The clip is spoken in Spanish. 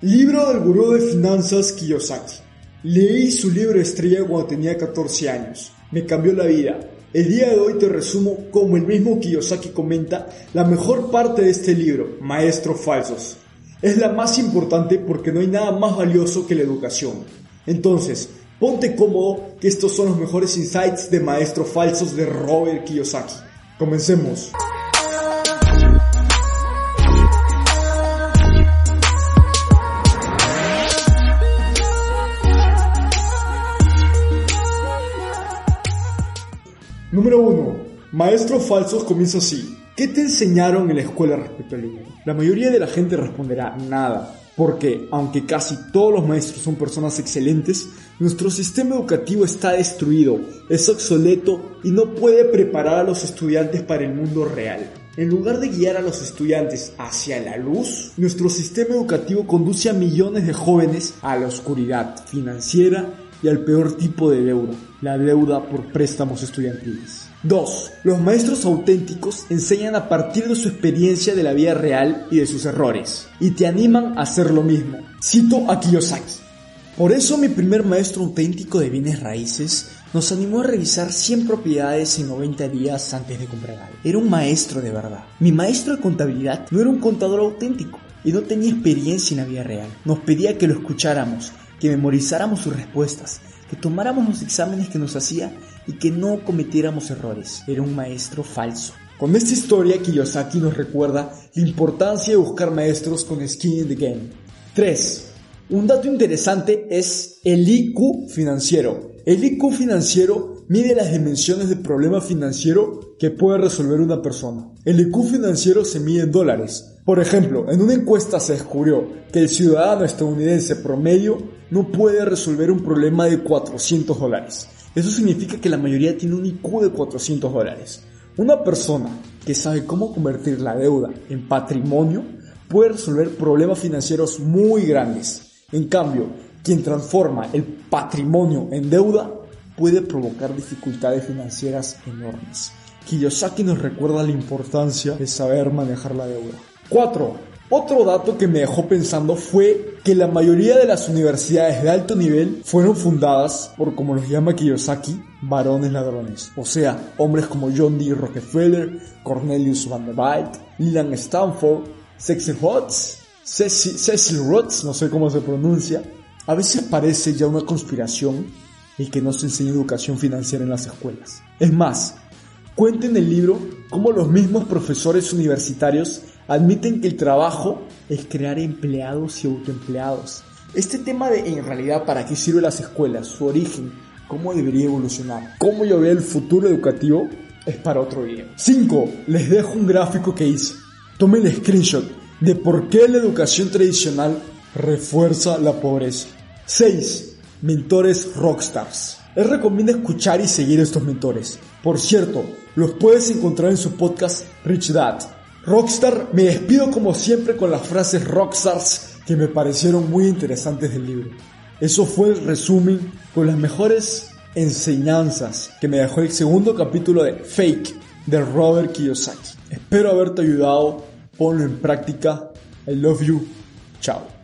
Libro del gurú de finanzas Kiyosaki. Leí su libro estrella cuando tenía 14 años. Me cambió la vida. El día de hoy te resumo, como el mismo Kiyosaki comenta, la mejor parte de este libro, Maestros Falsos. Es la más importante porque no hay nada más valioso que la educación. Entonces, ponte cómodo que estos son los mejores insights de Maestros Falsos de Robert Kiyosaki. Comencemos. Número 1. Maestros falsos comienza así. ¿Qué te enseñaron en la escuela respecto al dinero? La mayoría de la gente responderá nada, porque aunque casi todos los maestros son personas excelentes, nuestro sistema educativo está destruido, es obsoleto y no puede preparar a los estudiantes para el mundo real. En lugar de guiar a los estudiantes hacia la luz, nuestro sistema educativo conduce a millones de jóvenes a la oscuridad financiera y al peor tipo de deuda, la deuda por préstamos estudiantiles. 2. Los maestros auténticos enseñan a partir de su experiencia de la vida real y de sus errores, y te animan a hacer lo mismo. Cito a Kiyosaki. Por eso mi primer maestro auténtico de bienes raíces nos animó a revisar 100 propiedades en 90 días antes de comprar algo. Era un maestro de verdad. Mi maestro de contabilidad no era un contador auténtico y no tenía experiencia en la vida real. Nos pedía que lo escucháramos, que memorizáramos sus respuestas, que tomáramos los exámenes que nos hacía y que no cometiéramos errores. Era un maestro falso. Con esta historia, Kiyosaki nos recuerda la importancia de buscar maestros con skin in the game. 3. Un dato interesante es el IQ financiero. El IQ financiero mide las dimensiones del problema financiero que puede resolver una persona. El IQ financiero se mide en dólares. Por ejemplo, en una encuesta se descubrió que el ciudadano estadounidense promedio no puede resolver un problema de 400 dólares. Eso significa que la mayoría tiene un IQ de 400 dólares. Una persona que sabe cómo convertir la deuda en patrimonio puede resolver problemas financieros muy grandes. En cambio, quien transforma el patrimonio en deuda puede provocar dificultades financieras enormes. Kiyosaki nos recuerda la importancia de saber manejar la deuda. 4. Otro dato que me dejó pensando fue que la mayoría de las universidades de alto nivel fueron fundadas por, como los llama Kiyosaki, varones ladrones. O sea, hombres como John D. Rockefeller, Cornelius Vanderbilt, Leland Stanford, Cecil Rhodes, Cecil, Cecil Rhodes, no sé cómo se pronuncia. A veces parece ya una conspiración el que no se enseñe educación financiera en las escuelas. Es más, cuenta en el libro cómo los mismos profesores universitarios admiten que el trabajo es crear empleados y autoempleados. Este tema de en realidad para qué sirven las escuelas, su origen, cómo debería evolucionar, cómo yo veo el futuro educativo, es para otro video. 5. Les dejo un gráfico que hice. Tomen el screenshot de por qué la educación tradicional refuerza la pobreza. 6. Mentores rockstars. Les recomiendo escuchar y seguir a estos mentores. Por cierto, los puedes encontrar en su podcast Rich Dad Rockstar, me despido como siempre con las frases rockstars que me parecieron muy interesantes del libro. Eso fue el resumen con las mejores enseñanzas que me dejó el segundo capítulo de Fake de Robert Kiyosaki. Espero haberte ayudado, ponlo en práctica. I love you. Chao.